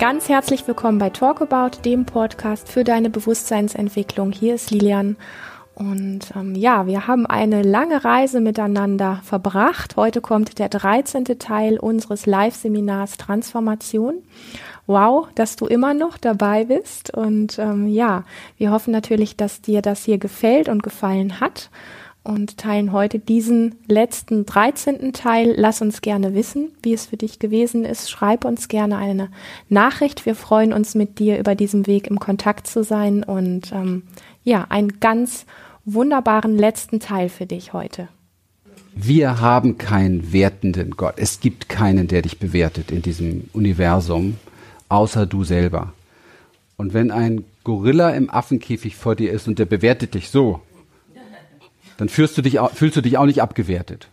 Ganz herzlich willkommen bei Talk About, dem Podcast für deine Bewusstseinsentwicklung. Hier ist Lilian und ähm, ja, wir haben eine lange Reise miteinander verbracht. Heute kommt der 13. Teil unseres Live-Seminars Transformation. Wow, dass du immer noch dabei bist. Und ähm, ja, wir hoffen natürlich, dass dir das hier gefällt und gefallen hat und teilen heute diesen letzten 13. Teil. Lass uns gerne wissen, wie es für dich gewesen ist. Schreib uns gerne eine Nachricht. Wir freuen uns mit dir über diesen Weg im Kontakt zu sein und ähm, ja, einen ganz wunderbaren letzten Teil für dich heute. Wir haben keinen wertenden Gott. Es gibt keinen, der dich bewertet in diesem Universum, außer du selber. Und wenn ein Gorilla im Affenkäfig vor dir ist und der bewertet dich so, dann fühlst du dich, fühlst du dich auch nicht abgewertet.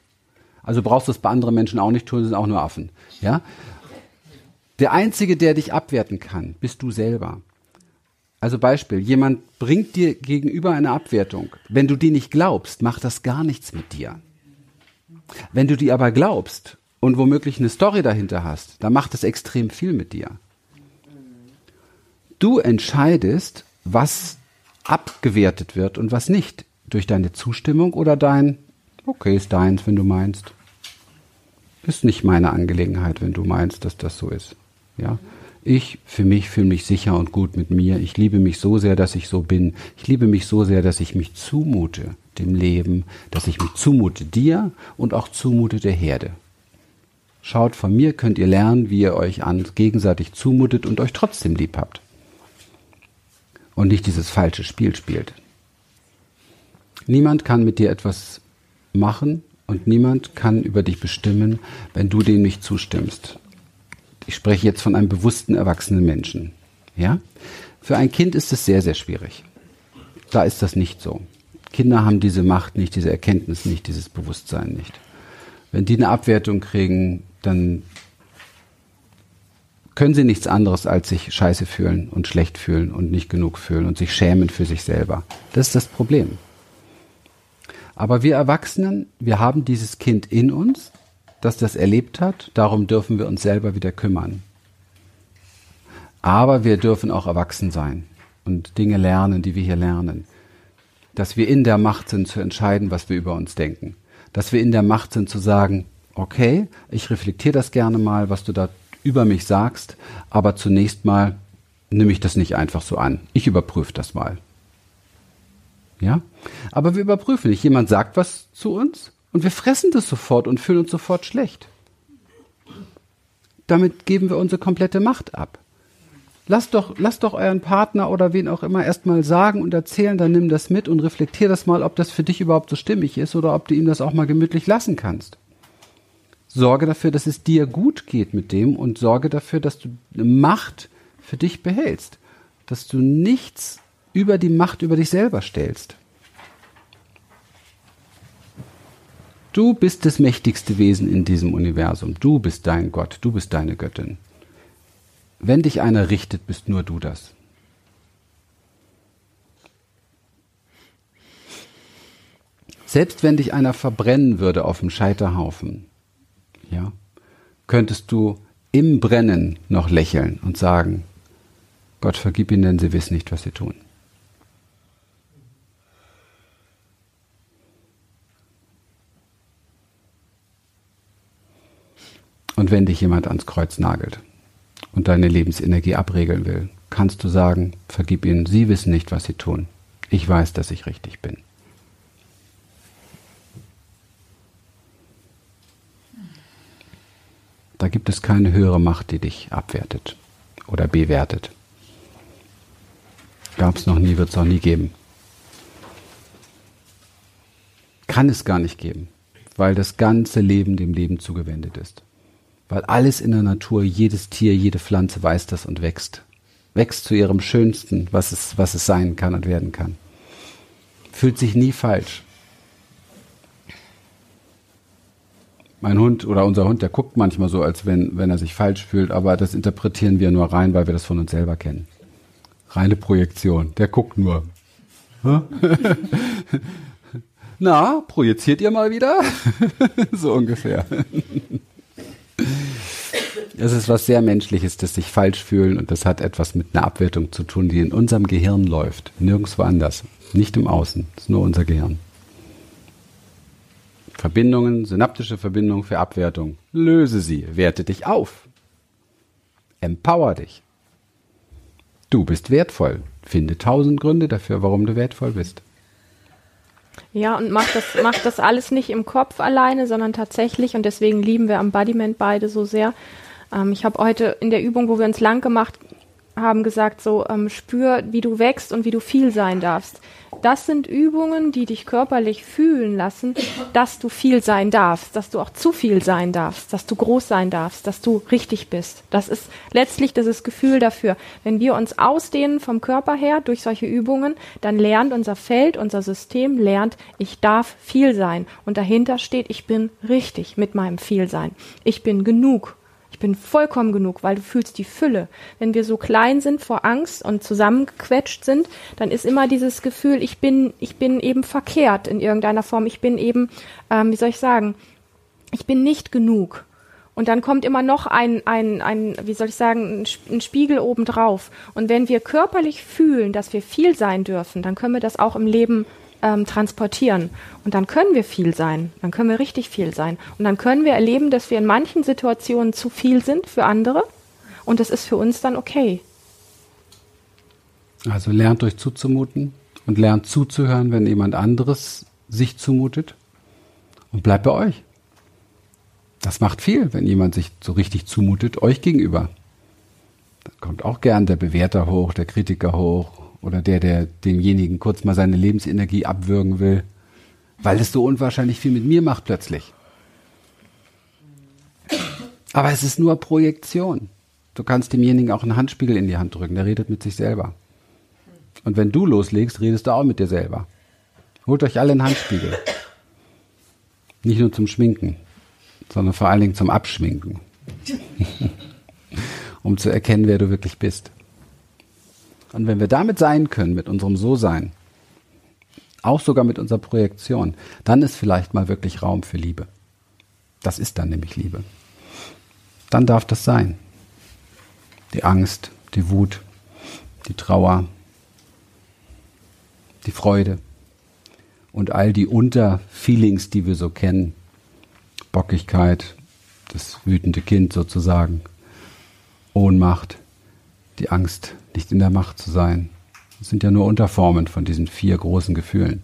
Also brauchst du es bei anderen Menschen auch nicht tun, sind auch nur Affen. Ja? Der Einzige, der dich abwerten kann, bist du selber. Also Beispiel, jemand bringt dir gegenüber eine Abwertung. Wenn du die nicht glaubst, macht das gar nichts mit dir. Wenn du die aber glaubst und womöglich eine Story dahinter hast, dann macht das extrem viel mit dir. Du entscheidest, was abgewertet wird und was nicht. Durch deine Zustimmung oder dein, okay, ist deins, wenn du meinst. Ist nicht meine Angelegenheit, wenn du meinst, dass das so ist. Ja. Ich für mich fühle mich sicher und gut mit mir. Ich liebe mich so sehr, dass ich so bin. Ich liebe mich so sehr, dass ich mich zumute dem Leben, dass ich mich zumute dir und auch zumute der Herde. Schaut, von mir könnt ihr lernen, wie ihr euch an gegenseitig zumutet und euch trotzdem lieb habt. Und nicht dieses falsche Spiel spielt. Niemand kann mit dir etwas machen und niemand kann über dich bestimmen, wenn du dem nicht zustimmst. Ich spreche jetzt von einem bewussten erwachsenen Menschen. Ja? Für ein Kind ist es sehr, sehr schwierig. Da ist das nicht so. Kinder haben diese Macht nicht, diese Erkenntnis nicht, dieses Bewusstsein nicht. Wenn die eine Abwertung kriegen, dann können sie nichts anderes als sich scheiße fühlen und schlecht fühlen und nicht genug fühlen und sich schämen für sich selber. Das ist das Problem. Aber wir Erwachsenen, wir haben dieses Kind in uns, das das erlebt hat, darum dürfen wir uns selber wieder kümmern. Aber wir dürfen auch erwachsen sein und Dinge lernen, die wir hier lernen. Dass wir in der Macht sind zu entscheiden, was wir über uns denken. Dass wir in der Macht sind zu sagen, okay, ich reflektiere das gerne mal, was du da über mich sagst, aber zunächst mal nehme ich das nicht einfach so an. Ich überprüfe das mal. Ja? Aber wir überprüfen nicht. Jemand sagt was zu uns und wir fressen das sofort und fühlen uns sofort schlecht. Damit geben wir unsere komplette Macht ab. Lasst doch, lasst doch euren Partner oder wen auch immer erstmal sagen und erzählen, dann nimm das mit und reflektier das mal, ob das für dich überhaupt so stimmig ist oder ob du ihm das auch mal gemütlich lassen kannst. Sorge dafür, dass es dir gut geht mit dem und sorge dafür, dass du Macht für dich behältst. Dass du nichts über die Macht über dich selber stellst. Du bist das mächtigste Wesen in diesem Universum. Du bist dein Gott. Du bist deine Göttin. Wenn dich einer richtet, bist nur du das. Selbst wenn dich einer verbrennen würde auf dem Scheiterhaufen, ja, könntest du im Brennen noch lächeln und sagen, Gott vergib ihnen, denn sie wissen nicht, was sie tun. Und wenn dich jemand ans Kreuz nagelt und deine Lebensenergie abregeln will, kannst du sagen, vergib ihnen, sie wissen nicht, was sie tun. Ich weiß, dass ich richtig bin. Da gibt es keine höhere Macht, die dich abwertet oder bewertet. Gab es noch nie, wird es auch nie geben. Kann es gar nicht geben, weil das ganze Leben dem Leben zugewendet ist. Weil alles in der Natur, jedes Tier, jede Pflanze weiß das und wächst. Wächst zu ihrem Schönsten, was es, was es sein kann und werden kann. Fühlt sich nie falsch. Mein Hund oder unser Hund, der guckt manchmal so, als wenn, wenn er sich falsch fühlt, aber das interpretieren wir nur rein, weil wir das von uns selber kennen. Reine Projektion. Der guckt nur. Na, projiziert ihr mal wieder? so ungefähr. Es ist was sehr Menschliches, das sich falsch fühlen und das hat etwas mit einer Abwertung zu tun, die in unserem Gehirn läuft. Nirgendwo anders. Nicht im Außen. Es ist nur unser Gehirn. Verbindungen, synaptische Verbindungen für Abwertung. Löse sie, werte dich auf. Empower dich. Du bist wertvoll. Finde tausend Gründe dafür, warum du wertvoll bist. Ja, und macht das, macht das alles nicht im Kopf alleine, sondern tatsächlich, und deswegen lieben wir Embodiment beide so sehr. Ähm, ich habe heute in der Übung, wo wir uns lang gemacht haben, gesagt, so ähm, spür, wie du wächst und wie du viel sein darfst. Das sind Übungen, die dich körperlich fühlen lassen, dass du viel sein darfst, dass du auch zu viel sein darfst, dass du groß sein darfst, dass du richtig bist. Das ist letztlich dieses Gefühl dafür. Wenn wir uns ausdehnen vom Körper her durch solche Übungen, dann lernt unser Feld, unser System lernt, ich darf viel sein. Und dahinter steht, ich bin richtig mit meinem Vielsein. Ich bin genug ich bin vollkommen genug, weil du fühlst die Fülle. Wenn wir so klein sind vor Angst und zusammengequetscht sind, dann ist immer dieses Gefühl, ich bin, ich bin eben verkehrt in irgendeiner Form. Ich bin eben, ähm, wie soll ich sagen, ich bin nicht genug. Und dann kommt immer noch ein, ein, ein wie soll ich sagen, ein Spiegel obendrauf. Und wenn wir körperlich fühlen, dass wir viel sein dürfen, dann können wir das auch im Leben ähm, transportieren. Und dann können wir viel sein. Dann können wir richtig viel sein. Und dann können wir erleben, dass wir in manchen Situationen zu viel sind für andere. Und das ist für uns dann okay. Also lernt euch zuzumuten und lernt zuzuhören, wenn jemand anderes sich zumutet. Und bleibt bei euch. Das macht viel, wenn jemand sich so richtig zumutet, euch gegenüber. Da kommt auch gern der Bewerter hoch, der Kritiker hoch oder der, der demjenigen kurz mal seine Lebensenergie abwürgen will, weil es so unwahrscheinlich viel mit mir macht plötzlich. Aber es ist nur Projektion. Du kannst demjenigen auch einen Handspiegel in die Hand drücken, der redet mit sich selber. Und wenn du loslegst, redest du auch mit dir selber. Holt euch alle einen Handspiegel. Nicht nur zum Schminken, sondern vor allen Dingen zum Abschminken. um zu erkennen, wer du wirklich bist. Und wenn wir damit sein können, mit unserem So-Sein, auch sogar mit unserer Projektion, dann ist vielleicht mal wirklich Raum für Liebe. Das ist dann nämlich Liebe. Dann darf das sein. Die Angst, die Wut, die Trauer, die Freude und all die Unterfeelings, die wir so kennen. Bockigkeit, das wütende Kind sozusagen, Ohnmacht, die Angst, nicht in der Macht zu sein. Das sind ja nur Unterformen von diesen vier großen Gefühlen.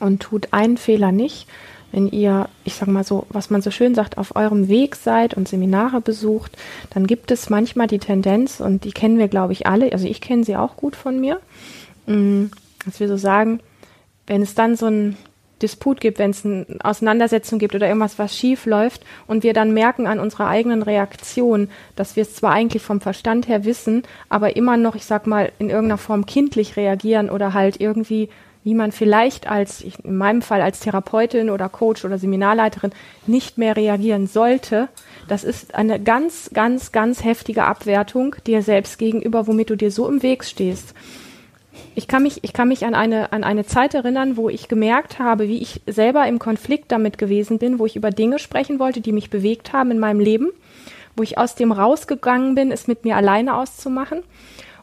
Und tut einen Fehler nicht, wenn ihr, ich sag mal so, was man so schön sagt, auf eurem Weg seid und Seminare besucht, dann gibt es manchmal die Tendenz, und die kennen wir, glaube ich, alle, also ich kenne sie auch gut von mir, mm, dass wir so sagen, wenn es dann so ein Disput gibt, wenn es eine Auseinandersetzung gibt oder irgendwas, was schief läuft und wir dann merken an unserer eigenen Reaktion, dass wir es zwar eigentlich vom Verstand her wissen, aber immer noch, ich sag mal, in irgendeiner Form kindlich reagieren oder halt irgendwie, wie man vielleicht als, in meinem Fall als Therapeutin oder Coach oder Seminarleiterin nicht mehr reagieren sollte, das ist eine ganz, ganz, ganz heftige Abwertung dir selbst gegenüber, womit du dir so im Weg stehst ich kann mich, ich kann mich an eine, an eine Zeit erinnern, wo ich gemerkt habe, wie ich selber im Konflikt damit gewesen bin, wo ich über Dinge sprechen wollte, die mich bewegt haben in meinem Leben, wo ich aus dem rausgegangen bin, es mit mir alleine auszumachen.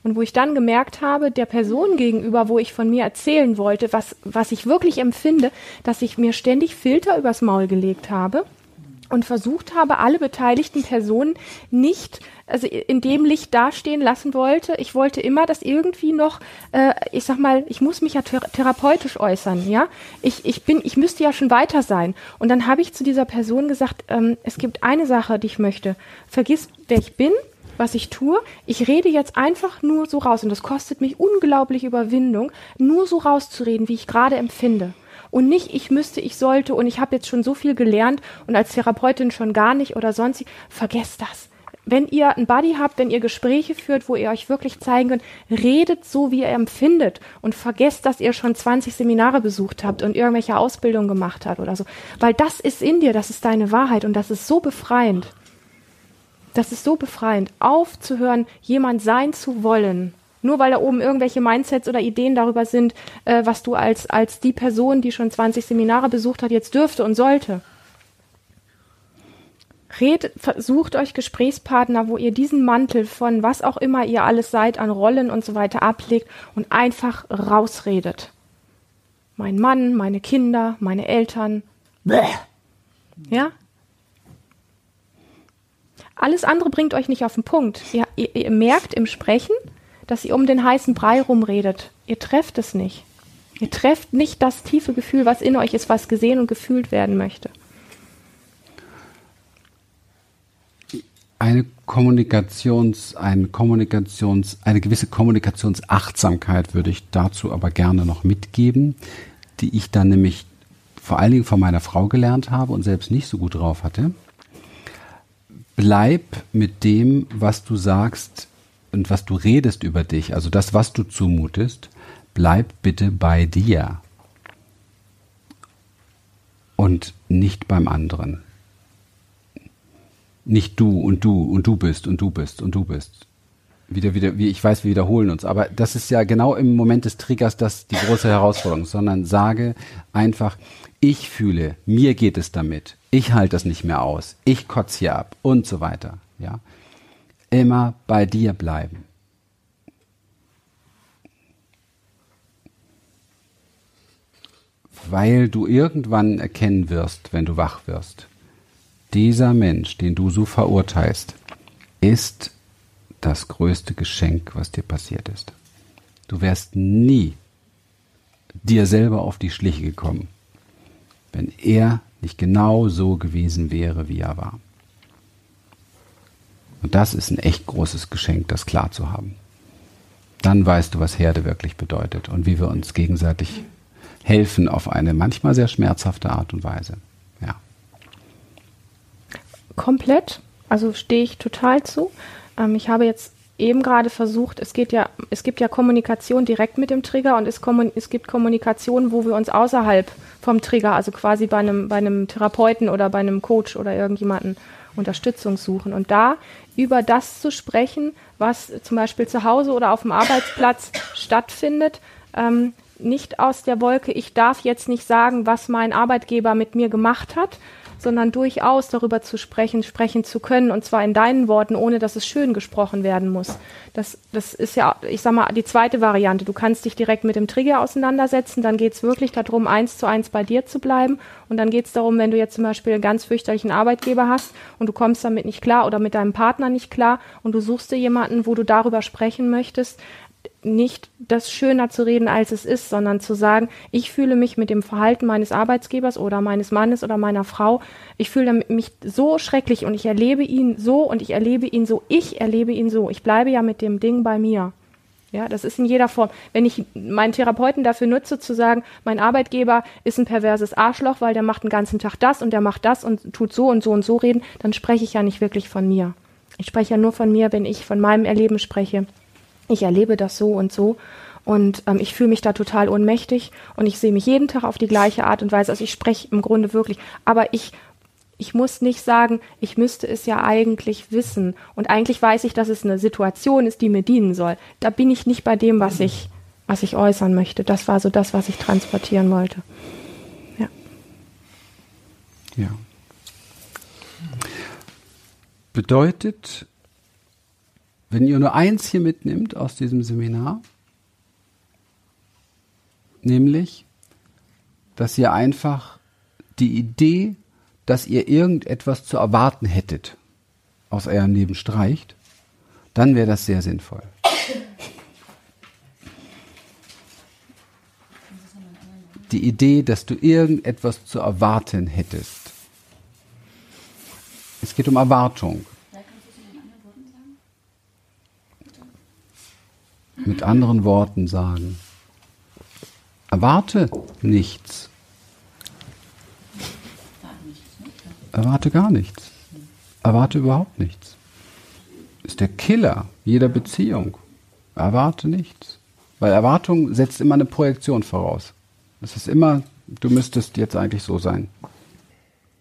Und wo ich dann gemerkt habe, der Person gegenüber, wo ich von mir erzählen wollte, was, was ich wirklich empfinde, dass ich mir ständig Filter übers Maul gelegt habe und versucht habe, alle beteiligten Personen nicht also in dem Licht dastehen lassen wollte. Ich wollte immer, dass irgendwie noch, äh, ich sag mal, ich muss mich ja thera therapeutisch äußern, ja. Ich, ich bin, ich müsste ja schon weiter sein. Und dann habe ich zu dieser Person gesagt, ähm, es gibt eine Sache, die ich möchte. Vergiss, wer ich bin, was ich tue. Ich rede jetzt einfach nur so raus und das kostet mich unglaublich Überwindung, nur so rauszureden, wie ich gerade empfinde und nicht ich müsste, ich sollte und ich habe jetzt schon so viel gelernt und als Therapeutin schon gar nicht oder sonst. Vergesst das wenn ihr einen Buddy habt, wenn ihr Gespräche führt, wo ihr euch wirklich zeigen könnt, redet so, wie ihr empfindet und vergesst, dass ihr schon 20 Seminare besucht habt und irgendwelche Ausbildungen gemacht habt oder so. Weil das ist in dir, das ist deine Wahrheit und das ist so befreiend. Das ist so befreiend, aufzuhören, jemand sein zu wollen. Nur weil da oben irgendwelche Mindsets oder Ideen darüber sind, äh, was du als, als die Person, die schon 20 Seminare besucht hat, jetzt dürfte und sollte. Redet, versucht euch Gesprächspartner, wo ihr diesen Mantel von was auch immer ihr alles seid, an Rollen und so weiter ablegt und einfach rausredet. Mein Mann, meine Kinder, meine Eltern. Bäh. Ja? Alles andere bringt euch nicht auf den Punkt. Ihr, ihr, ihr merkt im Sprechen, dass ihr um den heißen Brei rumredet. Ihr trefft es nicht. Ihr trefft nicht das tiefe Gefühl, was in euch ist, was gesehen und gefühlt werden möchte. eine Kommunikations, eine Kommunikations, eine gewisse Kommunikationsachtsamkeit würde ich dazu aber gerne noch mitgeben, die ich dann nämlich vor allen Dingen von meiner Frau gelernt habe und selbst nicht so gut drauf hatte. Bleib mit dem, was du sagst und was du redest über dich, also das, was du zumutest, bleib bitte bei dir und nicht beim anderen nicht du und du und du bist und du bist und du bist. Wieder, wieder, wie ich weiß, wir wiederholen uns, aber das ist ja genau im Moment des Triggers das die große Herausforderung, sondern sage einfach, ich fühle, mir geht es damit, ich halte das nicht mehr aus, ich kotze hier ab und so weiter, ja. Immer bei dir bleiben. Weil du irgendwann erkennen wirst, wenn du wach wirst, dieser Mensch, den du so verurteilst, ist das größte Geschenk, was dir passiert ist. Du wärst nie dir selber auf die Schliche gekommen, wenn er nicht genau so gewesen wäre, wie er war. Und das ist ein echt großes Geschenk, das klar zu haben. Dann weißt du, was Herde wirklich bedeutet und wie wir uns gegenseitig helfen auf eine manchmal sehr schmerzhafte Art und Weise komplett. Also stehe ich total zu. Ähm, ich habe jetzt eben gerade versucht, es geht ja, es gibt ja Kommunikation direkt mit dem Trigger und es, es, gibt Kommunikation, wo wir uns außerhalb vom Trigger, also quasi bei einem, bei einem Therapeuten oder bei einem Coach oder irgendjemanden Unterstützung suchen. Und da über das zu sprechen, was zum Beispiel zu Hause oder auf dem Arbeitsplatz stattfindet, ähm, nicht aus der Wolke, ich darf jetzt nicht sagen, was mein Arbeitgeber mit mir gemacht hat, sondern durchaus darüber zu sprechen, sprechen zu können, und zwar in deinen Worten, ohne dass es schön gesprochen werden muss. Das, das ist ja, ich sag mal, die zweite Variante. Du kannst dich direkt mit dem Trigger auseinandersetzen, dann geht es wirklich darum, eins zu eins bei dir zu bleiben. Und dann geht es darum, wenn du jetzt zum Beispiel einen ganz fürchterlichen Arbeitgeber hast und du kommst damit nicht klar oder mit deinem Partner nicht klar und du suchst dir jemanden, wo du darüber sprechen möchtest, nicht das schöner zu reden, als es ist, sondern zu sagen, ich fühle mich mit dem Verhalten meines Arbeitsgebers oder meines Mannes oder meiner Frau, ich fühle mich so schrecklich und ich erlebe ihn so und ich erlebe ihn so, ich erlebe ihn so. Ich bleibe ja mit dem Ding bei mir. Ja, das ist in jeder Form. Wenn ich meinen Therapeuten dafür nutze, zu sagen, mein Arbeitgeber ist ein perverses Arschloch, weil der macht den ganzen Tag das und der macht das und tut so und so und so reden, dann spreche ich ja nicht wirklich von mir. Ich spreche ja nur von mir, wenn ich von meinem Erleben spreche ich erlebe das so und so und ähm, ich fühle mich da total ohnmächtig und ich sehe mich jeden Tag auf die gleiche Art und Weise. Also ich spreche im Grunde wirklich, aber ich ich muss nicht sagen, ich müsste es ja eigentlich wissen und eigentlich weiß ich, dass es eine Situation ist, die mir dienen soll. Da bin ich nicht bei dem, was ich was ich äußern möchte. Das war so das, was ich transportieren wollte. Ja. Ja. Bedeutet wenn ihr nur eins hier mitnimmt aus diesem Seminar, nämlich, dass ihr einfach die Idee, dass ihr irgendetwas zu erwarten hättet, aus eurem Leben streicht, dann wäre das sehr sinnvoll. Die Idee, dass du irgendetwas zu erwarten hättest. Es geht um Erwartung. Mit anderen Worten sagen. Erwarte nichts. Erwarte gar nichts. Erwarte überhaupt nichts. Ist der Killer jeder Beziehung. Erwarte nichts. Weil Erwartung setzt immer eine Projektion voraus. Das ist immer, du müsstest jetzt eigentlich so sein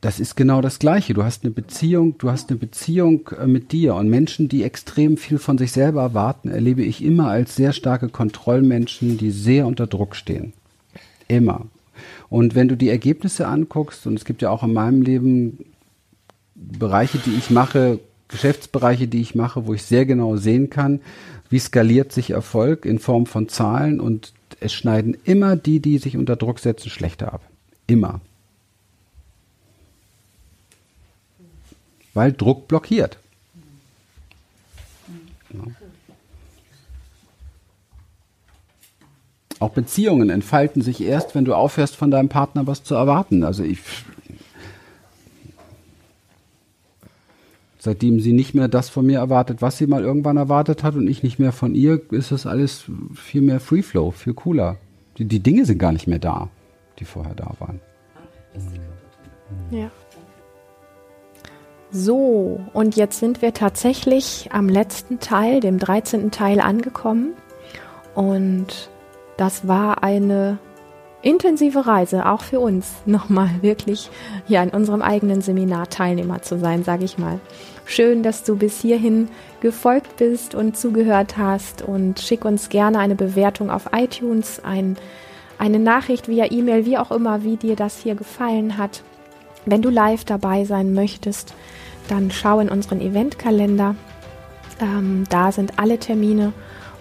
das ist genau das Gleiche. Du hast eine Beziehung, du hast eine Beziehung äh, mit dir und Menschen, die extrem viel von sich selber erwarten, erlebe ich immer als sehr starke Kontrollmenschen, die sehr unter Druck stehen. Immer. Und wenn du die Ergebnisse anguckst, und es gibt ja auch in meinem Leben Bereiche, die ich mache, Geschäftsbereiche, die ich mache, wo ich sehr genau sehen kann, wie skaliert sich Erfolg in Form von Zahlen und es schneiden immer die, die sich unter Druck setzen, schlechter ab. Immer. Weil Druck blockiert. Ja. Auch Beziehungen entfalten sich erst, wenn du aufhörst, von deinem Partner was zu erwarten. Also ich, seitdem sie nicht mehr das von mir erwartet, was sie mal irgendwann erwartet hat und ich nicht mehr von ihr, ist das alles viel mehr Free Flow, viel cooler. Die, die Dinge sind gar nicht mehr da, die vorher da waren. Ja. So, und jetzt sind wir tatsächlich am letzten Teil, dem 13. Teil angekommen. Und das war eine intensive Reise, auch für uns, nochmal wirklich ja in unserem eigenen Seminar Teilnehmer zu sein, sage ich mal. Schön, dass du bis hierhin gefolgt bist und zugehört hast und schick uns gerne eine Bewertung auf iTunes, ein, eine Nachricht via E-Mail, wie auch immer, wie dir das hier gefallen hat. Wenn du live dabei sein möchtest, dann schau in unseren Eventkalender. Ähm, da sind alle Termine,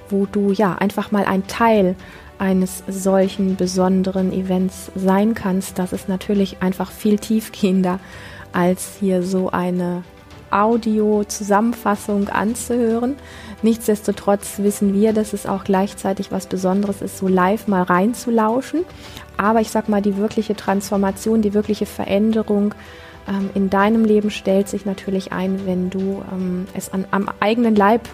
wo du ja einfach mal ein Teil eines solchen besonderen Events sein kannst. Das ist natürlich einfach viel tiefgehender, als hier so eine Audio-Zusammenfassung anzuhören. Nichtsdestotrotz wissen wir, dass es auch gleichzeitig was Besonderes ist, so live mal reinzulauschen. Aber ich sag mal, die wirkliche Transformation, die wirkliche Veränderung ähm, in deinem Leben stellt sich natürlich ein, wenn du ähm, es an, am eigenen Leib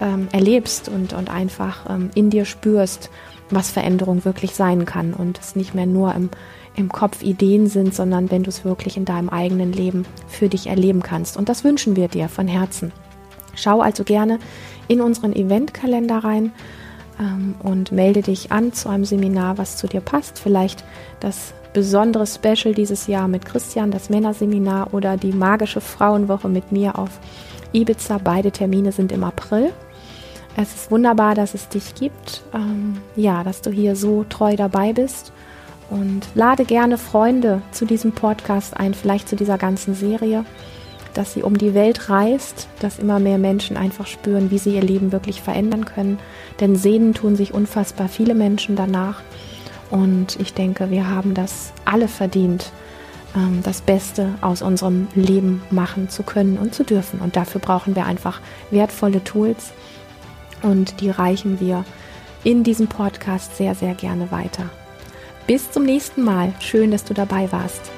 ähm, erlebst und, und einfach ähm, in dir spürst was Veränderung wirklich sein kann und es nicht mehr nur im, im Kopf Ideen sind, sondern wenn du es wirklich in deinem eigenen Leben für dich erleben kannst. Und das wünschen wir dir von Herzen. Schau also gerne in unseren Eventkalender rein ähm, und melde dich an zu einem Seminar, was zu dir passt. Vielleicht das besondere Special dieses Jahr mit Christian, das Männerseminar oder die magische Frauenwoche mit mir auf Ibiza. Beide Termine sind im April. Es ist wunderbar, dass es dich gibt. Ähm, ja, dass du hier so treu dabei bist. Und lade gerne Freunde zu diesem Podcast ein, vielleicht zu dieser ganzen Serie, dass sie um die Welt reist, dass immer mehr Menschen einfach spüren, wie sie ihr Leben wirklich verändern können. Denn sehnen tun sich unfassbar viele Menschen danach. Und ich denke, wir haben das alle verdient, ähm, das Beste aus unserem Leben machen zu können und zu dürfen. Und dafür brauchen wir einfach wertvolle Tools und die reichen wir in diesem Podcast sehr, sehr gerne weiter. Bis zum nächsten Mal. Schön, dass du dabei warst.